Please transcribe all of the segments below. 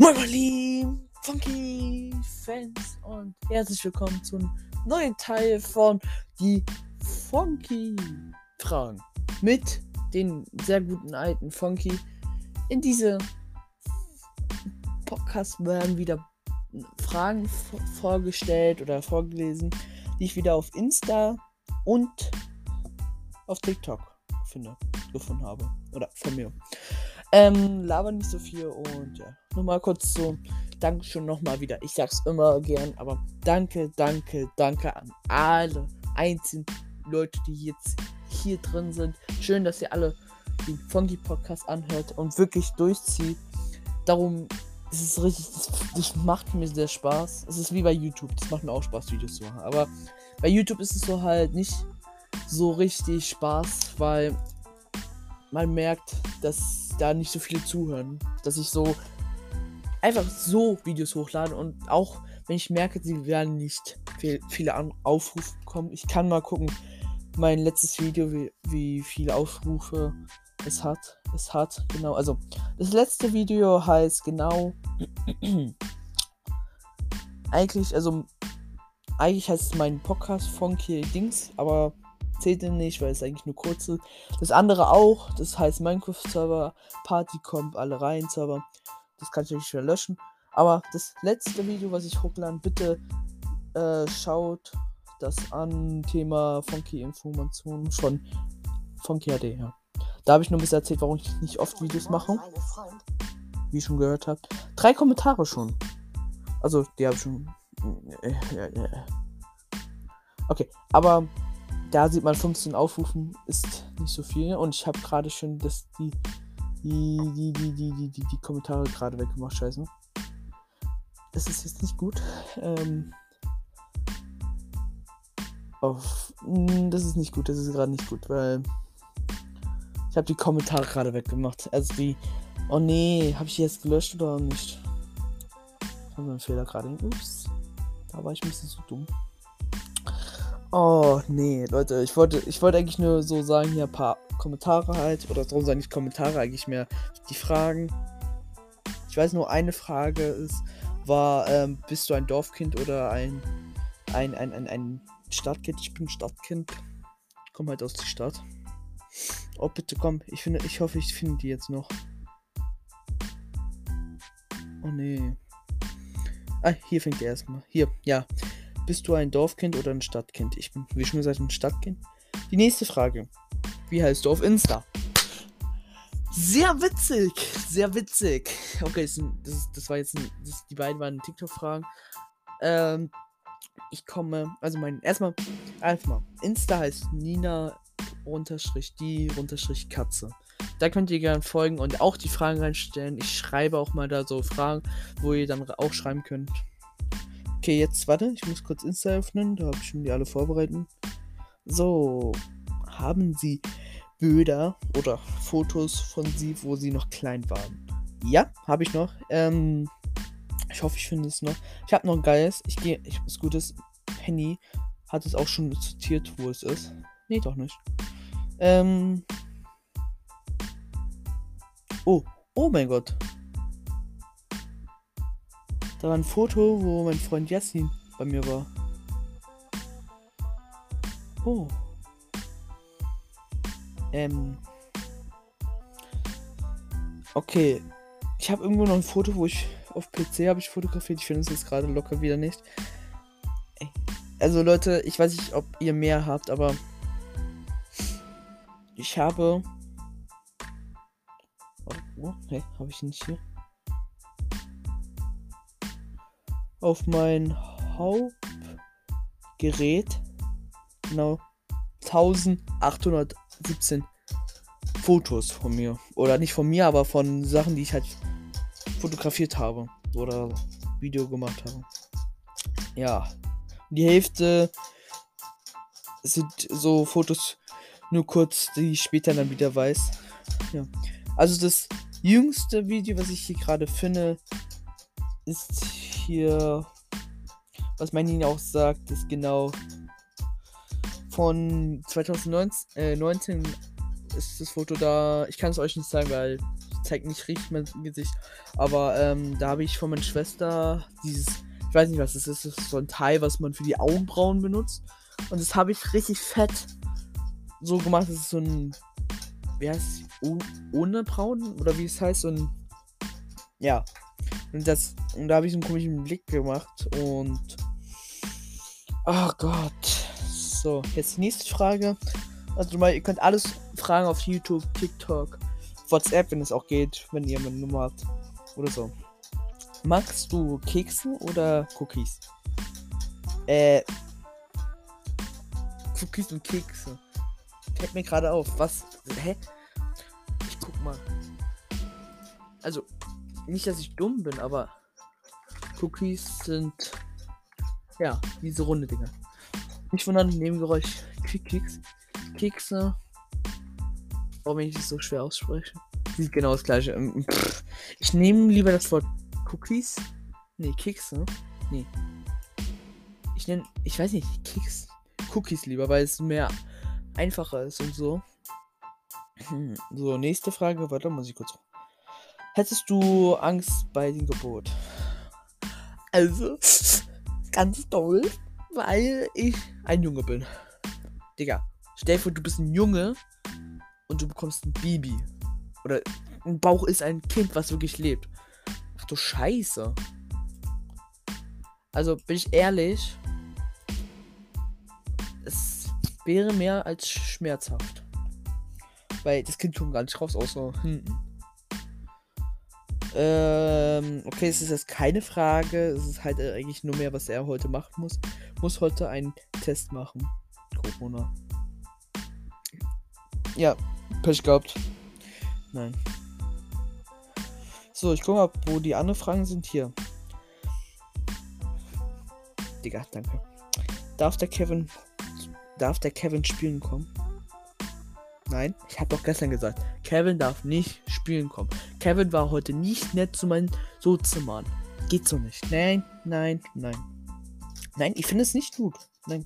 Moin meine lieben Funky Fans und herzlich willkommen zum neuen Teil von die Funky Fragen mit den sehr guten alten Funky. In diese Podcast werden wieder Fragen vorgestellt oder vorgelesen, die ich wieder auf Insta und auf TikTok finde, gefunden habe. Oder von mir. Ähm, laber nicht so viel und ja. Nochmal kurz so. Dankeschön nochmal wieder. Ich sag's immer gern, aber danke, danke, danke an alle einzelnen Leute, die jetzt hier drin sind. Schön, dass ihr alle den Funky Podcast anhört und wirklich durchzieht. Darum ist es richtig, das, das macht mir sehr Spaß. Es ist wie bei YouTube, das macht mir auch Spaß, Videos zu machen. Aber bei YouTube ist es so halt nicht so richtig Spaß, weil man merkt, dass da nicht so viele zuhören. Dass ich so einfach so Videos hochlade und auch wenn ich merke, sie werden nicht viel, viele An Aufrufe bekommen. Ich kann mal gucken, mein letztes Video, wie, wie viele Aufrufe es hat. Es hat, genau. Also, das letzte Video heißt genau. eigentlich, also, eigentlich heißt es mein Podcast Funky Dings, aber zählt denn nicht, weil es eigentlich nur kurze. Das andere auch, das heißt Minecraft Server, Party kommt alle rein Server. Das kann ich nicht wieder löschen. Aber das letzte Video, was ich hochladen, bitte äh, schaut das an. Thema Funky Informationen von Funky HD, ja. Da habe ich nur ein bisschen erzählt, warum ich nicht oft Videos mache. Wie ihr schon gehört habt. Drei Kommentare schon. Also, die habe ich schon. Äh, äh, äh. Okay, aber da sieht man 15 Aufrufen ist nicht so viel. Und ich habe gerade schon das, die, die, die, die, die, die, die Kommentare gerade weggemacht, scheiße. Das ist jetzt nicht gut. Ähm, auf, mh, das ist nicht gut, das ist gerade nicht gut, weil ich habe die Kommentare gerade weggemacht. Also die, oh nee, habe ich die jetzt gelöscht oder nicht? Haben wir einen Fehler gerade? Ups, da war ich ein bisschen zu dumm. Oh, nee, Leute, ich wollte, ich wollte eigentlich nur so sagen, hier ein paar Kommentare halt, oder darum sagen nicht Kommentare, eigentlich mehr die Fragen. Ich weiß nur, eine Frage ist, war, ähm, bist du ein Dorfkind oder ein, ein, ein, ein, ein Stadtkind? Ich bin Stadtkind. Komm halt aus der Stadt. Oh, bitte komm, ich finde, ich hoffe, ich finde die jetzt noch. Oh nee. Ah, hier fängt er erstmal. Hier, ja. Bist du ein Dorfkind oder ein Stadtkind? Ich bin, wie schon gesagt, ein Stadtkind. Die nächste Frage. Wie heißt du auf Insta? Sehr witzig, sehr witzig. Okay, das, das, das war jetzt ein, das, die beiden waren TikTok-Fragen. Ähm, ich komme, also mein, erstmal, einfach mal. Insta heißt Nina unterstrich die unterstrich Katze. Da könnt ihr gerne folgen und auch die Fragen reinstellen. Ich schreibe auch mal da so Fragen, wo ihr dann auch schreiben könnt. Okay, jetzt warte, ich muss kurz Insta öffnen. Da habe ich schon die alle vorbereitet. So, haben Sie Bilder oder Fotos von Sie, wo Sie noch klein waren? Ja, habe ich noch. Ähm, ich hoffe, ich finde es noch. Ich habe noch ein geiles. Ich gehe, ich das Gutes. Henny hat es auch schon zitiert, wo es ist. Nee, doch nicht. Ähm. Oh, oh mein Gott. Da war ein Foto, wo mein Freund Yassin bei mir war. Oh. Ähm. Okay. Ich habe irgendwo noch ein Foto, wo ich auf PC habe ich fotografiert. Ich finde es jetzt gerade locker wieder nicht. Also Leute, ich weiß nicht, ob ihr mehr habt, aber ich habe. Oh, oh hey, habe ich nicht hier? Auf mein Hauptgerät genau 1817 Fotos von mir. Oder nicht von mir, aber von Sachen, die ich halt fotografiert habe. Oder Video gemacht habe. Ja. Die Hälfte sind so Fotos nur kurz, die ich später dann wieder weiß. Ja. Also das jüngste Video, was ich hier gerade finde, ist hier, was Manin auch sagt, ist genau von 2019 äh, ist das Foto da. Ich kann es euch nicht zeigen, weil ich zeige nicht richtig mein Gesicht. Aber ähm, da habe ich von meiner Schwester dieses, ich weiß nicht was das ist, das ist so ein Teil, was man für die Augenbrauen benutzt. Und das habe ich richtig fett so gemacht. Das ist so ein, wie heißt es, oh, ohne Brauen oder wie es heißt, so ein, ja. Und das, und da habe ich so einen komischen Blick gemacht und, oh Gott. So, jetzt die nächste Frage. Also mal, ihr könnt alles fragen auf YouTube, TikTok, WhatsApp, wenn es auch geht, wenn ihr eine Nummer habt. Oder so. Magst du Kekse oder Cookies? Äh. Cookies und Kekse. Fällt mir gerade auf. Was? Hä? Ich guck mal. Also, nicht, dass ich dumm bin, aber Cookies sind. Ja, diese runde Dinger. Nicht wundern, Nebengeräusch. Keks. Kekse. Warum ich das so schwer ausspreche? Sieht genau das gleiche. Ähm, ich nehme lieber das Wort Cookies. Nee, Kekse. Nee. Ich nenne, ich weiß nicht, Keks. Cookies lieber, weil es mehr einfacher ist und so. Hm, so, nächste Frage. Warte, muss ich kurz. Hättest du Angst bei dem Gebot? Also, ganz toll, weil ich ein Junge bin. Digga, stell dir vor, du bist ein Junge und du bekommst ein Baby. Oder ein Bauch ist ein Kind, was wirklich lebt. Ach du Scheiße. Also bin ich ehrlich, es wäre mehr als schmerzhaft. Weil das Kind kommt gar nicht raus, außer hinten. Ähm, okay, es ist jetzt keine Frage. Es ist halt eigentlich nur mehr, was er heute machen muss. Muss heute einen Test machen. Corona. Ja, Pech gehabt. Nein. So, ich gucke mal, wo die anderen Fragen sind. Hier. Digga, danke. Darf der Kevin. Darf der Kevin spielen kommen? Nein, ich habe doch gestern gesagt, Kevin darf nicht spielen kommen. Kevin war heute nicht nett zu meinen Sozimmern. Geht so nicht. Nein, nein, nein. Nein, ich finde es nicht gut. Nein.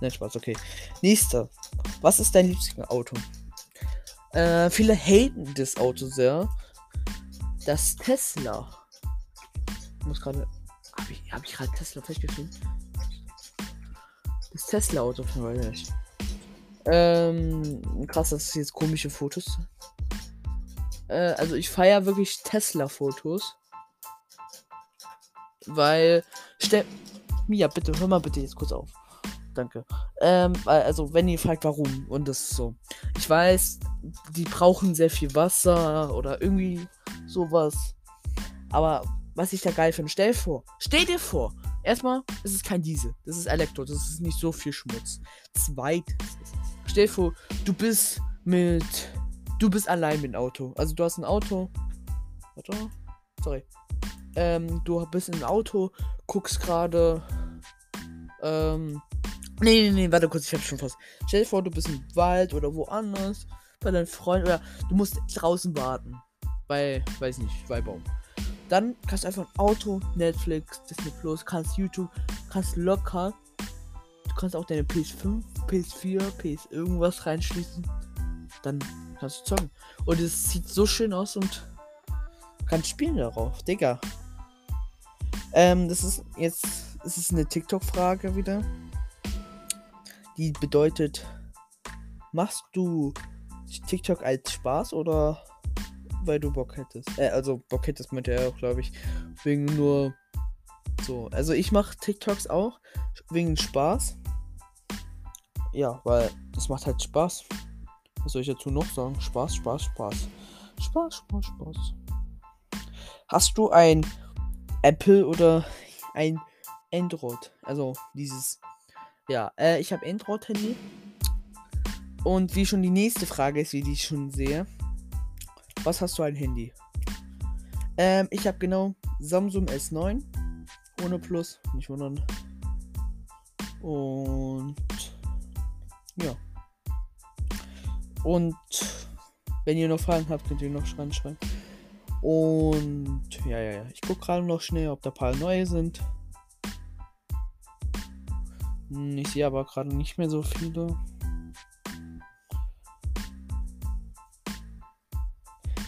Nein, Spaß, okay. Nächster. Was ist dein Lieblingsauto? Äh, viele haten das Auto sehr. Das Tesla. Ich muss gerade. Habe ich, hab ich gerade Tesla festgestellt? Das Tesla-Auto von. Ähm, krass, dass es jetzt komische Fotos. Äh, also ich feiere wirklich Tesla-Fotos. Weil. Stell. Mia, bitte, hör mal bitte jetzt kurz auf. Danke. Ähm, also, wenn ihr fragt, warum, und das ist so. Ich weiß, die brauchen sehr viel Wasser oder irgendwie sowas. Aber was ich da geil finde, stell vor, stell dir vor, erstmal, es ist kein Diesel, das ist Elektro, das ist nicht so viel Schmutz. Zweitens, stell vor, du bist mit, du bist allein mit dem Auto. Also du hast ein Auto, warte, sorry, ähm, du bist im Auto, guckst gerade, ähm, Nee, nee, nee, warte kurz, ich hab schon fast. Stell dir vor, du bist im Wald oder woanders bei deinen Freunden oder du musst draußen warten. Bei, weiß nicht, bei Baum. Dann kannst du einfach ein Auto, Netflix, Disney Plus, kannst YouTube, kannst locker. Du kannst auch deine PS5, PS4, PS irgendwas reinschließen. Dann kannst du zocken. Und es sieht so schön aus und kannst spielen darauf, Digga. Ähm, das ist jetzt, es ist eine TikTok-Frage wieder die bedeutet, machst du TikTok als Spaß oder weil du Bock hättest? Äh, also Bock hättest meinte er auch, glaube ich. Wegen nur so. Also ich mache TikToks auch wegen Spaß. Ja, weil es macht halt Spaß. Was soll ich dazu noch sagen? Spaß, Spaß, Spaß. Spaß, Spaß, Spaß. Hast du ein Apple oder ein Android? Also dieses ja, äh, ich habe Android-Handy. Und wie schon die nächste Frage ist, wie ich schon sehe. Was hast du ein Handy? Ähm, ich habe genau Samsung S9. Ohne Plus, nicht wundern. Und ja. Und wenn ihr noch Fragen habt, könnt ihr noch schreiben. Und ja, ja, ja. Ich gucke gerade noch schnell, ob da ein paar neue sind. Hm, ich sehe aber gerade nicht mehr so viele.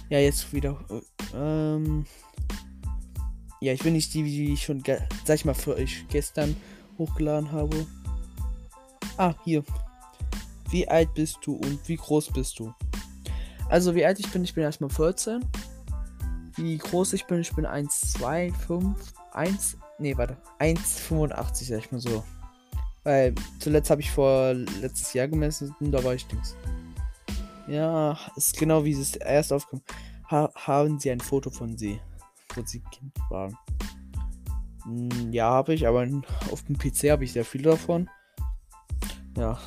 Ja, jetzt wieder. Äh, ähm. Ja, ich bin nicht die, die ich schon, sag ich mal, für euch gestern hochgeladen habe. Ah, hier. Wie alt bist du und wie groß bist du? Also, wie alt ich bin, ich bin erstmal 14. Wie groß ich bin, ich bin 1, 2, 5, 1. Nee, warte. 1,85, sag ich mal so. Weil zuletzt habe ich vor letztes Jahr gemessen und da war ich Dings. Ja, ist genau wie es erst aufkommt. Ha haben Sie ein Foto von Sie, wo Sie Kind waren? Hm, ja, habe ich, aber auf dem PC habe ich sehr viele davon. Ja.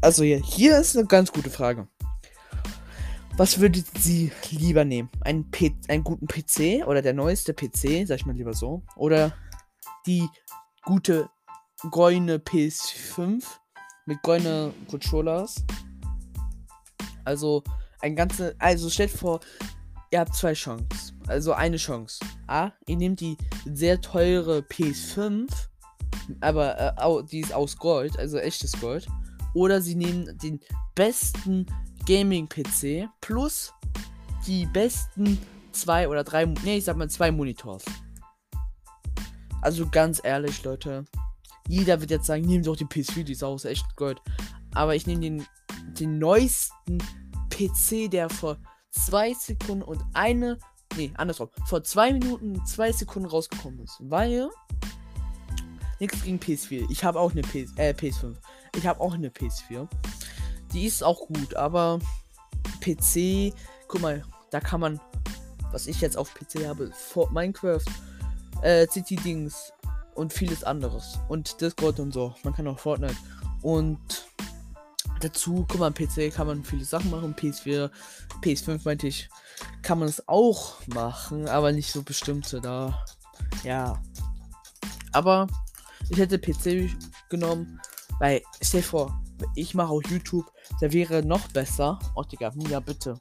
Also hier, hier ist eine ganz gute Frage. Was würdet Sie lieber nehmen? Einen, P einen guten PC oder der neueste PC, sag ich mal lieber so? Oder die gute goldene PS5 mit goldene Controllers? Also ein ganze, also stellt vor, ihr habt zwei Chancen. Also eine Chance. A, ihr nehmt die sehr teure PS5, aber äh, die ist aus Gold, also echtes Gold. Oder sie nehmen den besten Gaming-PC plus die besten zwei oder drei, nee, ich sag mal zwei Monitors. Also ganz ehrlich, Leute. Jeder wird jetzt sagen, nehmt doch die PS4, die ist auch echt Gold. Aber ich nehme den, den neuesten PC, der vor zwei Sekunden und eine, nee, andersrum, vor zwei Minuten zwei Sekunden rausgekommen ist. Weil, nichts gegen PS4. Ich habe auch eine PS, äh, PS5. Ich habe auch eine PS4. Die ist auch gut, aber PC, guck mal, da kann man, was ich jetzt auf PC habe, Minecraft, äh, City Dings und vieles anderes. Und Discord und so. Man kann auch Fortnite. Und dazu, guck mal, am PC kann man viele Sachen machen. PS4, PS5 meinte ich, kann man es auch machen, aber nicht so bestimmte da. Ja. Aber ich hätte PC genommen, weil, stell dir vor, ich mache auch YouTube, der wäre noch besser. Oh, Digga, Mia, bitte.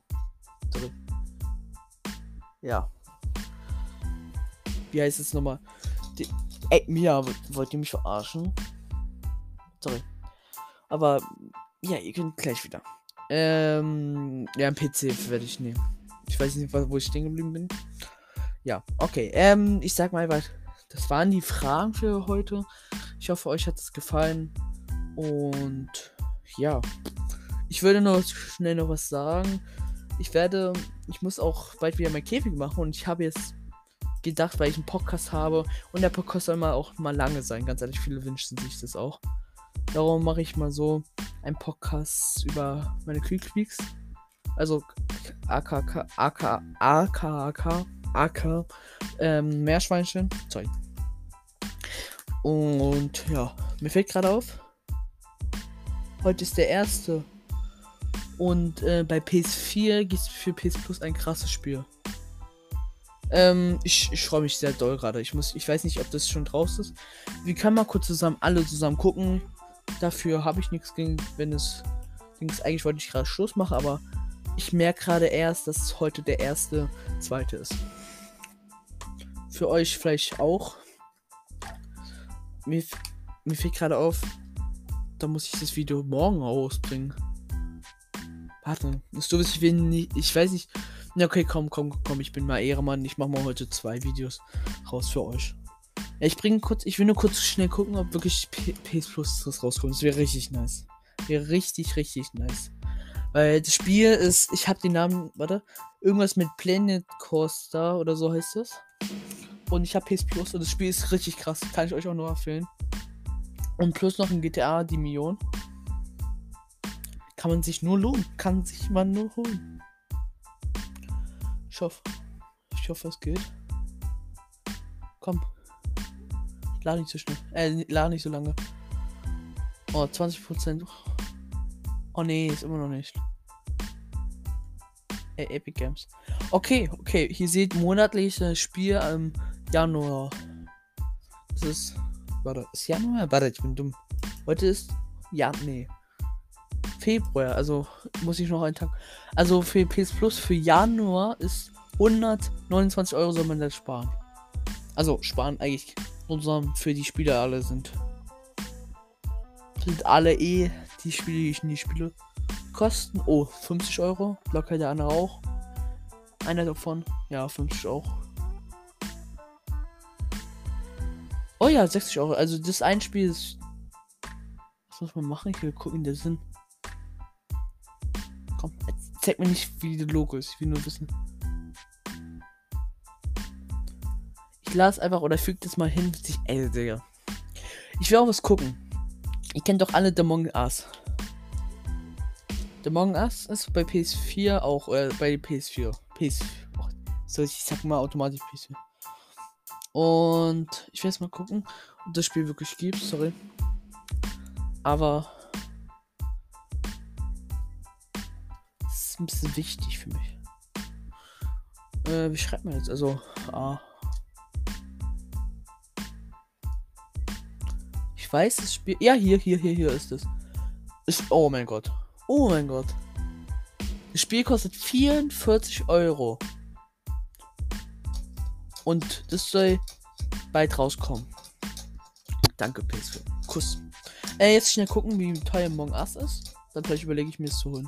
Sorry. Ja. Wie heißt es nochmal? Die, ey, Mia, wollt ihr mich verarschen? Sorry. Aber, ja, ihr könnt gleich wieder. Ähm, ja, ein PC werde ich nehmen. Ich weiß nicht, wo ich stehen geblieben bin. Ja, okay. Ähm, ich sag mal, das waren die Fragen für heute. Ich hoffe, euch hat es gefallen. Und ja, ich würde noch schnell noch was sagen. Ich werde, ich muss auch bald wieder mein Käfig machen und ich habe jetzt gedacht, weil ich einen Podcast habe und der Podcast soll mal auch mal lange sein. Ganz ehrlich, viele wünschen sich das auch. Darum mache ich mal so einen Podcast über meine Quickqueaks. Also AKK, AK, AKK, AK, ähm, Meerschweinchen. Sorry. Und ja, mir fällt gerade auf, Heute ist der erste. Und äh, bei PS4 gibt es für PS Plus ein krasses Spiel. Ähm, ich, ich freue mich sehr doll gerade. Ich muss, ich weiß nicht, ob das schon draußen ist. Wir können mal kurz zusammen, alle zusammen gucken. Dafür habe ich nichts gegen, wenn es. Dings, eigentlich wollte ich gerade Schluss machen, aber ich merke gerade erst, dass heute der erste, zweite ist. Für euch vielleicht auch. Mir, mir fällt gerade auf, da muss ich das Video morgen rausbringen. Warte, das du ich will nicht, ich weiß nicht. Ja, okay, komm, komm, komm, ich bin mal Ehremann. Ich mache mal heute zwei Videos raus für euch. Ja, ich bringe kurz, ich will nur kurz schnell gucken, ob wirklich PS Plus das rauskommt. Das wäre richtig nice. Wäre richtig, richtig nice. Weil das Spiel ist, ich habe den Namen, warte, irgendwas mit Planet Coaster oder so heißt es. Und ich habe PS Plus und das Spiel ist richtig krass. Kann ich euch auch nur empfehlen. Und plus noch ein GTA, die Million. Kann man sich nur lohnen. Kann sich man nur holen. Ich hoffe. Ich hoffe, es geht. Komm. Lade nicht so schnell. Äh, lade nicht so lange. Oh, 20%. Oh nee, ist immer noch nicht. Äh, Epic Games. Okay, okay. Hier seht monatliches Spiel im Januar. Das ist Warte, ist Januar? Warte, ich bin dumm. Heute ist. Ja, nee. Februar, also muss ich noch einen Tag. Also für PS Plus für Januar ist 129 Euro soll man das sparen. Also sparen eigentlich zusammen für die Spieler alle sind. Sind alle eh die Spiele, die ich nie spiele. kosten? Oh, 50 Euro. Locker der andere auch. Einer davon. Ja, 50 auch. Oh ja, 60 Euro. Also das ein Spiel ist. Was muss man machen? Ich will gucken, der Sinn. Komm, zeig mir nicht, wie das Logo ist. Ich will nur wissen. Ich las einfach oder füge das mal hin. Ey, Digga. Ich will auch was gucken. Ihr kennt doch alle The Among Us. The Among Us ist bei PS4 auch, äh, bei PS4. PS4. Oh, so, ich sag mal automatisch PS4. Und ich will jetzt mal gucken, ob das Spiel wirklich gibt, sorry. Aber das ist ein bisschen wichtig für mich. Äh, wie schreibt man jetzt? Also, ah. Ich weiß, das Spiel. Ja, hier, hier, hier, hier ist es. Ist, oh mein Gott. Oh mein Gott. Das Spiel kostet 44 Euro. Und das soll bald rauskommen. Danke, PS4. Kuss. Äh, jetzt schnell gucken, wie teuer Among Us ist. Dann vielleicht überlege ich mir es zu holen.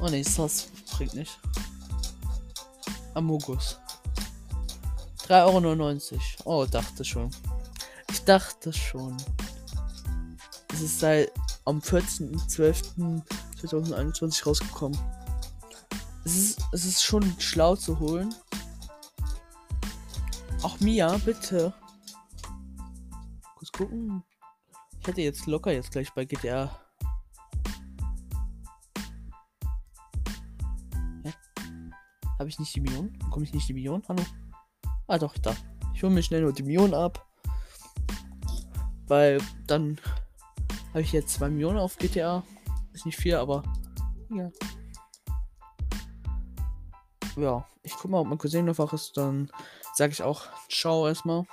Oh ne, das bringt nicht. Amogus. 3,99 Euro. Oh, dachte schon. Ich dachte schon. Es ist seit am 14.12.2021 rausgekommen. Es ist, es ist schon schlau zu holen. Auch Mia, bitte. Kurz gucken. Ich hätte jetzt locker jetzt gleich bei GTA Habe ich nicht die Million? Bekomme ich nicht die Million? Hallo? Ah doch, da. Ich hole mir schnell nur die Million ab. Weil dann habe ich jetzt 2 Millionen auf GTA. Ist nicht viel, aber ja. Ja, ich guck mal, ob mein Cousin noch wach ist. Dann sage ich auch Ciao erstmal.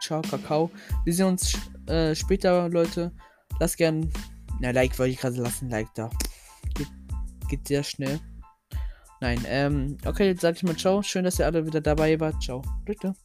Ciao, Kakao. Wir sehen uns äh, später, Leute. Lasst gern. Na, Like wollte ich gerade lassen. Like da. Geht, geht sehr schnell. Nein, ähm, okay, jetzt sage ich mal ciao. Schön, dass ihr alle wieder dabei wart. Ciao. Bitte.